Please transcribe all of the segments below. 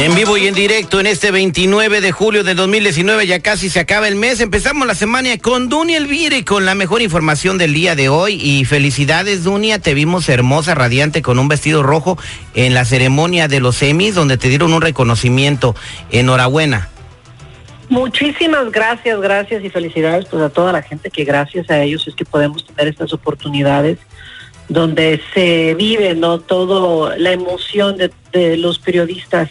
En vivo y en directo en este 29 de julio de 2019, ya casi se acaba el mes. Empezamos la semana con Dunia Elvire con la mejor información del día de hoy. Y felicidades, Dunia. Te vimos hermosa, radiante, con un vestido rojo en la ceremonia de los Emmys, donde te dieron un reconocimiento. Enhorabuena. Muchísimas gracias, gracias y felicidades pues, a toda la gente que gracias a ellos es que podemos tener estas oportunidades donde se vive no todo la emoción de los periodistas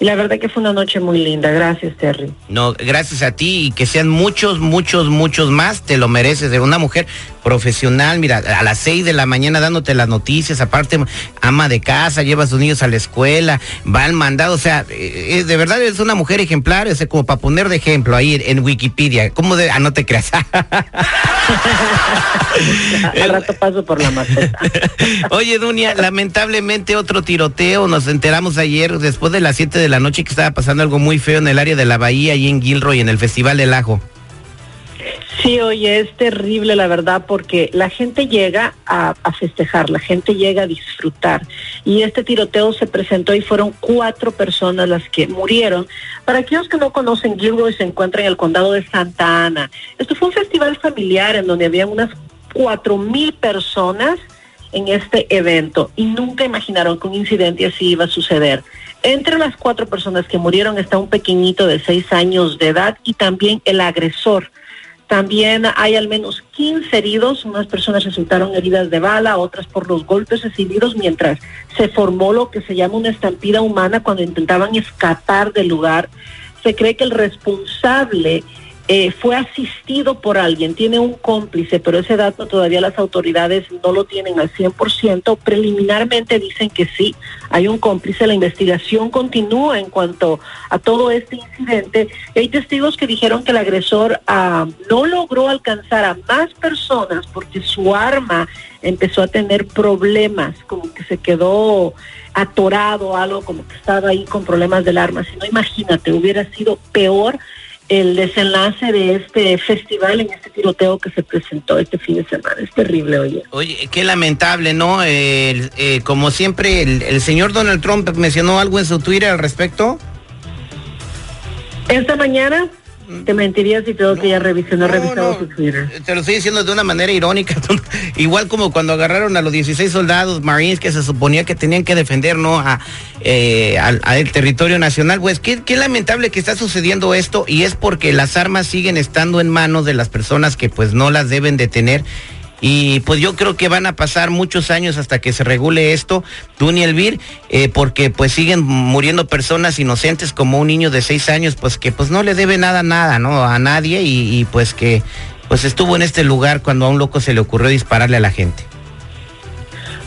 y la verdad que fue una noche muy linda. Gracias, Terry. No, gracias a ti y que sean muchos, muchos, muchos más. Te lo mereces de una mujer profesional. Mira, a las seis de la mañana dándote las noticias. Aparte, ama de casa, lleva a sus niños a la escuela, va al mandado. O sea, eh, de verdad es una mujer ejemplar. Es como para poner de ejemplo ahí en Wikipedia. ¿Cómo de.? Ah, no te creas. Al rato paso por la maceta. Oye, Dunia, lamentablemente otro tiroteo. Nos enteramos ayer, después de las 7 de la noche, que estaba pasando algo muy feo en el área de la bahía, y en Gilroy, en el Festival del Ajo. Sí, oye, es terrible la verdad porque la gente llega a, a, festejar, la gente llega a disfrutar. Y este tiroteo se presentó y fueron cuatro personas las que murieron. Para aquellos que no conocen, Gilroy se encuentra en el condado de Santa Ana. Esto fue un festival familiar en donde había unas cuatro mil personas en este evento y nunca imaginaron que un incidente así iba a suceder. Entre las cuatro personas que murieron está un pequeñito de seis años de edad y también el agresor. También hay al menos 15 heridos, unas personas resultaron heridas de bala, otras por los golpes recibidos mientras se formó lo que se llama una estampida humana cuando intentaban escapar del lugar. Se cree que el responsable eh, fue asistido por alguien, tiene un cómplice, pero ese dato todavía las autoridades no lo tienen al 100%. Preliminarmente dicen que sí, hay un cómplice. La investigación continúa en cuanto a todo este incidente. Hay testigos que dijeron que el agresor ah, no logró alcanzar a más personas porque su arma empezó a tener problemas, como que se quedó atorado, algo como que estaba ahí con problemas del arma. Si no, imagínate, hubiera sido peor el desenlace de este festival en este tiroteo que se presentó este fin de semana. Es terrible, oye. Oye, qué lamentable, ¿no? Eh, eh, como siempre, el, el, señor Donald Trump mencionó algo en su Twitter al respecto. Esta mañana te mentiría si tengo no, que ya no, he revisado no, su Twitter. Te lo estoy diciendo de una manera irónica, igual como cuando agarraron a los 16 soldados marines que se suponía que tenían que defender, ¿no? A, eh, al, al, territorio nacional. Pues qué, qué lamentable que está sucediendo esto y es porque las armas siguen estando en manos de las personas que pues no las deben de tener y pues yo creo que van a pasar muchos años hasta que se regule esto, Duny Elvir, eh, porque pues siguen muriendo personas inocentes como un niño de seis años, pues que pues no le debe nada, nada, ¿no? A nadie y, y pues que pues estuvo en este lugar cuando a un loco se le ocurrió dispararle a la gente.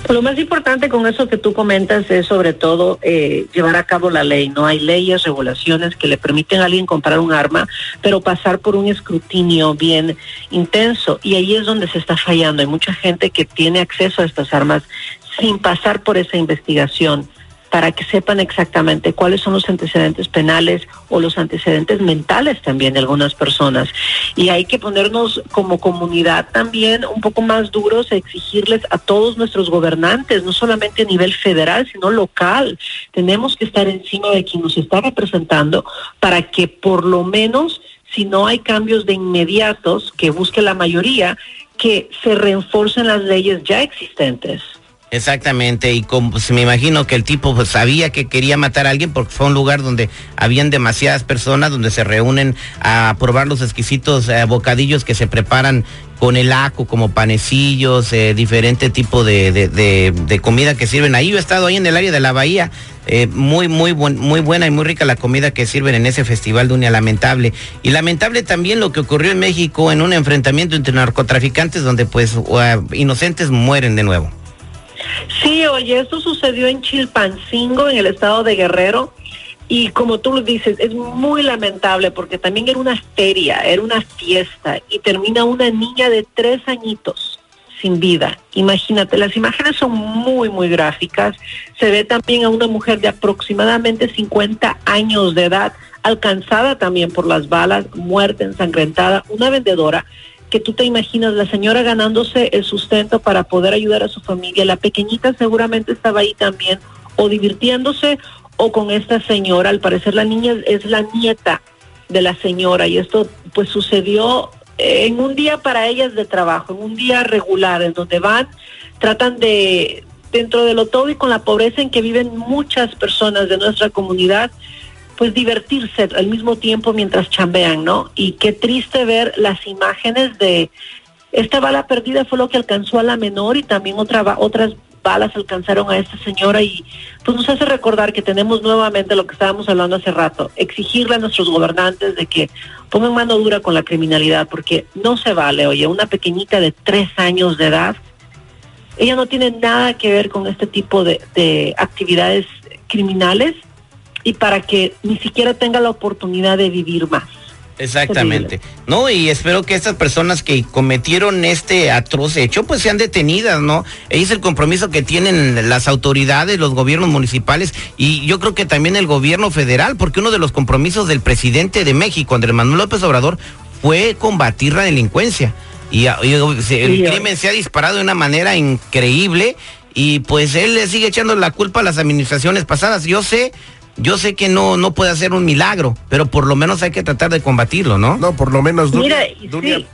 Lo más importante con eso que tú comentas es sobre todo eh, llevar a cabo la ley. No hay leyes, regulaciones que le permiten a alguien comprar un arma, pero pasar por un escrutinio bien intenso. Y ahí es donde se está fallando. Hay mucha gente que tiene acceso a estas armas sin pasar por esa investigación. Para que sepan exactamente cuáles son los antecedentes penales o los antecedentes mentales también de algunas personas. Y hay que ponernos como comunidad también un poco más duros a exigirles a todos nuestros gobernantes, no solamente a nivel federal, sino local. Tenemos que estar encima de quien nos está representando para que por lo menos, si no hay cambios de inmediatos que busque la mayoría, que se reenforcen las leyes ya existentes. Exactamente, y como pues, me imagino que el tipo pues, sabía que quería matar a alguien porque fue un lugar donde habían demasiadas personas donde se reúnen a probar los exquisitos eh, bocadillos que se preparan con el aco, como panecillos, eh, diferente tipo de, de, comida que sirven ahí. Yo he estado ahí en el área de la bahía, eh, muy, muy, muy buena y muy rica la comida que sirven en ese festival de Unia Lamentable. Y lamentable también lo que ocurrió en México en un enfrentamiento entre narcotraficantes donde pues inocentes mueren de nuevo. Sí, oye, esto sucedió en Chilpancingo, en el estado de Guerrero. Y como tú lo dices, es muy lamentable porque también era una feria, era una fiesta y termina una niña de tres añitos sin vida. Imagínate, las imágenes son muy, muy gráficas. Se ve también a una mujer de aproximadamente 50 años de edad, alcanzada también por las balas, muerta, ensangrentada, una vendedora que tú te imaginas la señora ganándose el sustento para poder ayudar a su familia. La pequeñita seguramente estaba ahí también o divirtiéndose o con esta señora. Al parecer la niña es la nieta de la señora y esto pues sucedió en un día para ellas de trabajo, en un día regular, en donde van, tratan de, dentro de lo todo y con la pobreza en que viven muchas personas de nuestra comunidad, pues divertirse al mismo tiempo mientras chambean, ¿no? Y qué triste ver las imágenes de esta bala perdida fue lo que alcanzó a la menor y también otra, otras balas alcanzaron a esta señora y pues nos hace recordar que tenemos nuevamente lo que estábamos hablando hace rato, exigirle a nuestros gobernantes de que pongan mano dura con la criminalidad porque no se vale, oye, una pequeñita de tres años de edad, ella no tiene nada que ver con este tipo de, de actividades criminales y para que ni siquiera tenga la oportunidad de vivir más. Exactamente. No, y espero que estas personas que cometieron este atroz hecho, pues sean detenidas, ¿no? Es el compromiso que tienen las autoridades, los gobiernos municipales y yo creo que también el gobierno federal, porque uno de los compromisos del presidente de México, Andrés Manuel López Obrador, fue combatir la delincuencia. Y, el crimen se ha disparado de una manera increíble y pues él le sigue echando la culpa a las administraciones pasadas. Yo sé yo sé que no, no puede hacer un milagro, pero por lo menos hay que tratar de combatirlo, ¿no? No, por lo menos, Dunia,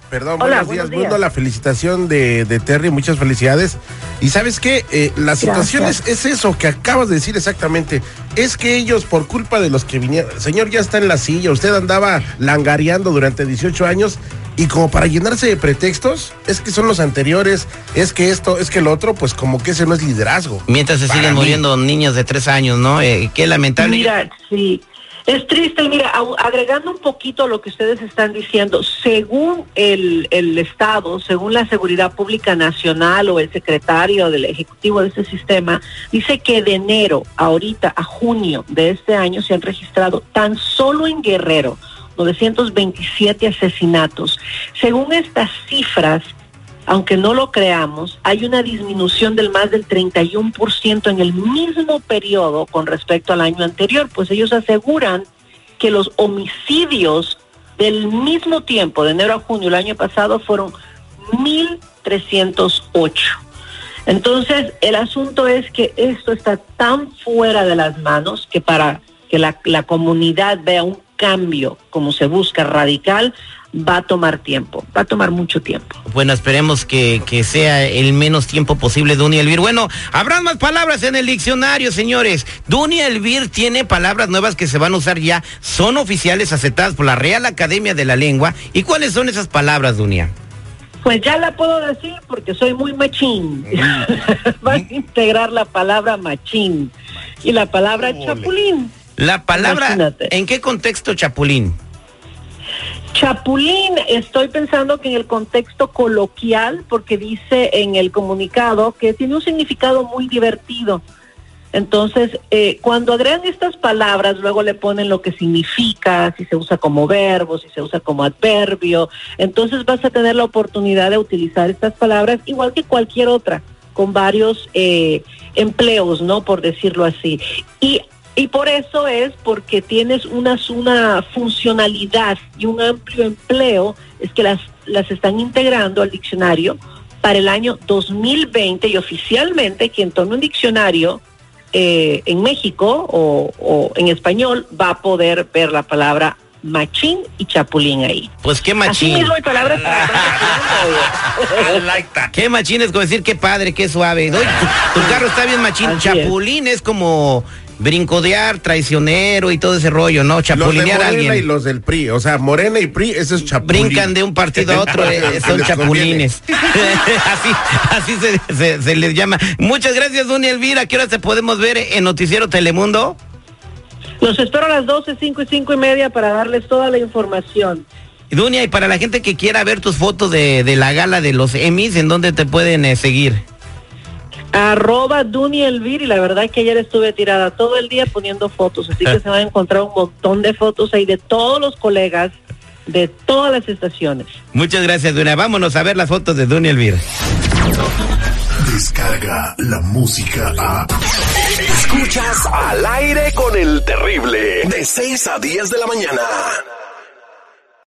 perdón, buenos, días. Mundo, la felicitación de, de, Terry, muchas felicidades. Y sabes qué, eh, la situación es, es, eso que acabas de decir exactamente. Es que ellos, por culpa de los que vinieron, señor ya está en la silla, usted andaba langareando durante 18 años y como para llenarse de pretextos, es que son los anteriores, es que esto, es que el otro, pues como que ese no es liderazgo. Mientras se siguen muriendo niños de tres años, ¿no? Eh, qué lamentable. Mira, sí. Es triste, mira, agregando un poquito a lo que ustedes están diciendo, según el, el, Estado, según la Seguridad Pública Nacional o el secretario del Ejecutivo de este sistema, dice que de enero ahorita a junio de este año se han registrado tan solo en Guerrero 927 asesinatos. Según estas cifras, aunque no lo creamos, hay una disminución del más del 31% en el mismo periodo con respecto al año anterior, pues ellos aseguran que los homicidios del mismo tiempo, de enero a junio el año pasado, fueron 1.308. Entonces, el asunto es que esto está tan fuera de las manos que para que la, la comunidad vea un cambio como se busca radical va a tomar tiempo, va a tomar mucho tiempo. Bueno, esperemos que, que sea el menos tiempo posible, Dunia Elvir. Bueno, habrá más palabras en el diccionario, señores. Dunia Elvir tiene palabras nuevas que se van a usar ya, son oficiales aceptadas por la Real Academia de la Lengua. ¿Y cuáles son esas palabras, Dunia? Pues ya la puedo decir porque soy muy machín. Va a integrar la palabra machín y la palabra chapulín. La palabra, ¿en qué contexto chapulín? Chapulín, estoy pensando que en el contexto coloquial, porque dice en el comunicado que tiene un significado muy divertido. Entonces, eh, cuando agregan estas palabras, luego le ponen lo que significa, si se usa como verbo, si se usa como adverbio. Entonces vas a tener la oportunidad de utilizar estas palabras igual que cualquier otra con varios eh, empleos, ¿no? Por decirlo así. Y y por eso es porque tienes una, una funcionalidad y un amplio empleo, es que las, las están integrando al diccionario para el año 2020 y oficialmente quien tome un diccionario eh, en México o, en español va a poder ver la palabra machín y chapulín ahí. Pues qué machín. Así mismo hay palabras Qué machín es como decir qué padre, qué suave. tu, carro está bien machín. chapulín es como brincodear, traicionero y todo ese rollo, ¿no? Chapulinear a alguien. y los del PRI, o sea, Morena y PRI, eso es chapulín. Brincan de un partido a otro, eh, son chapulines. así así se, les llama. Muchas gracias, Dunia Elvira. ¿Qué hora te podemos ver en Noticiero Telemundo? Los espero a las 12, 5 y 5 y media para darles toda la información. Dunia, y para la gente que quiera ver tus fotos de, la gala de los Emmys, ¿en dónde te pueden eh, seguir? Arroba Duni Elvir y la verdad es que ayer estuve tirada todo el día poniendo fotos, así que se van a encontrar un montón de fotos ahí de todos los colegas de todas las estaciones. Muchas gracias, Dunia. Vámonos a ver las fotos de Duni Elvir. Descarga la música a... Escuchas al aire con el terrible, de 6 a 10 de la mañana.